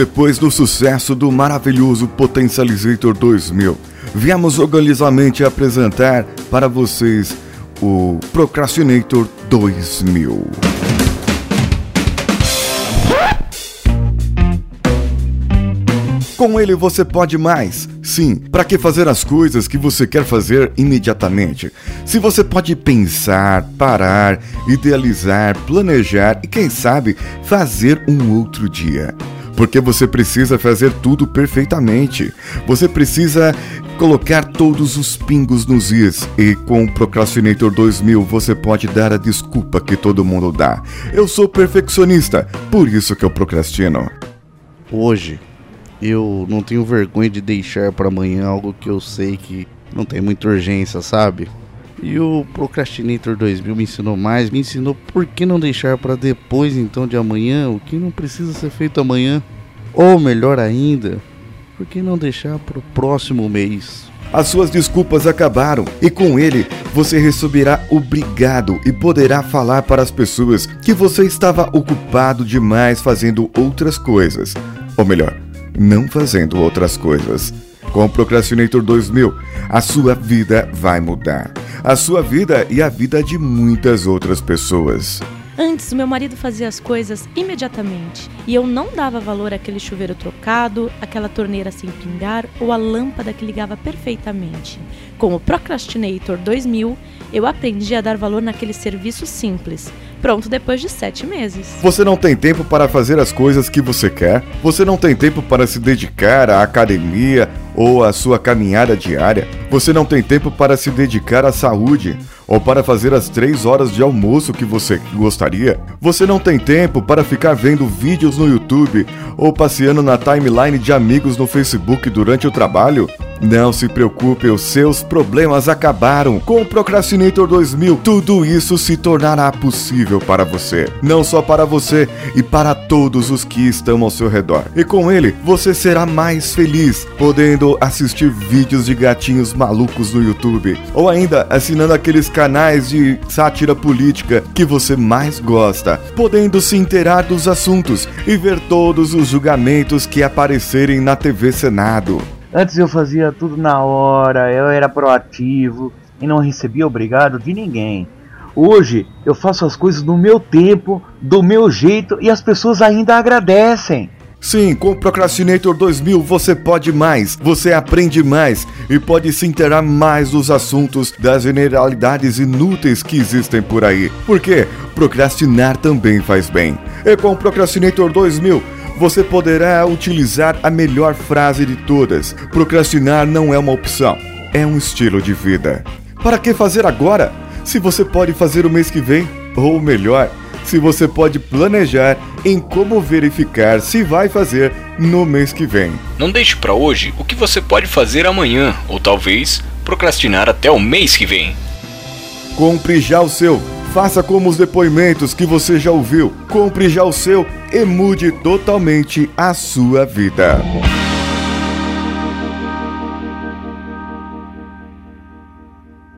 Depois do sucesso do maravilhoso Potencializator 2000, viemos orgulhosamente apresentar para vocês o Procrastinator 2000. Com ele você pode mais. Sim, para que fazer as coisas que você quer fazer imediatamente? Se você pode pensar, parar, idealizar, planejar e quem sabe fazer um outro dia. Porque você precisa fazer tudo perfeitamente. Você precisa colocar todos os pingos nos is e com o Procrastinator 2000 você pode dar a desculpa que todo mundo dá. Eu sou perfeccionista, por isso que eu procrastino. Hoje eu não tenho vergonha de deixar para amanhã algo que eu sei que não tem muita urgência, sabe? E o Procrastinator 2000 me ensinou mais, me ensinou por que não deixar para depois então de amanhã, o que não precisa ser feito amanhã. Ou melhor ainda, por que não deixar para o próximo mês? As suas desculpas acabaram e com ele você receberá obrigado e poderá falar para as pessoas que você estava ocupado demais fazendo outras coisas. Ou melhor, não fazendo outras coisas. Com o Procrastinator 2000, a sua vida vai mudar. A sua vida e a vida de muitas outras pessoas. Antes, meu marido fazia as coisas imediatamente e eu não dava valor àquele chuveiro trocado, aquela torneira sem pingar ou a lâmpada que ligava perfeitamente. Com o Procrastinator 2000, eu aprendi a dar valor naquele serviço simples, pronto depois de sete meses. Você não tem tempo para fazer as coisas que você quer? Você não tem tempo para se dedicar à academia ou à sua caminhada diária? Você não tem tempo para se dedicar à saúde? Ou para fazer as três horas de almoço que você gostaria? Você não tem tempo para ficar vendo vídeos no YouTube ou passeando na timeline de amigos no Facebook durante o trabalho? Não se preocupe, os seus problemas acabaram. Com o Procrastinator 2000, tudo isso se tornará possível para você. Não só para você, e para todos os que estão ao seu redor. E com ele, você será mais feliz, podendo assistir vídeos de gatinhos malucos no YouTube, ou ainda assinando aqueles canais de sátira política que você mais gosta, podendo se inteirar dos assuntos e ver todos os julgamentos que aparecerem na TV Senado. Antes eu fazia tudo na hora, eu era proativo e não recebia obrigado de ninguém. Hoje eu faço as coisas no meu tempo, do meu jeito e as pessoas ainda agradecem. Sim, com o Procrastinator 2000 você pode mais, você aprende mais e pode se inteirar mais dos assuntos das generalidades inúteis que existem por aí. Porque procrastinar também faz bem. E com o Procrastinator 2000 você poderá utilizar a melhor frase de todas: procrastinar não é uma opção, é um estilo de vida. Para que fazer agora? Se você pode fazer o mês que vem, ou melhor, se você pode planejar em como verificar se vai fazer no mês que vem. Não deixe para hoje o que você pode fazer amanhã, ou talvez procrastinar até o mês que vem. Compre já o seu Faça como os depoimentos que você já ouviu. Compre já o seu e mude totalmente a sua vida.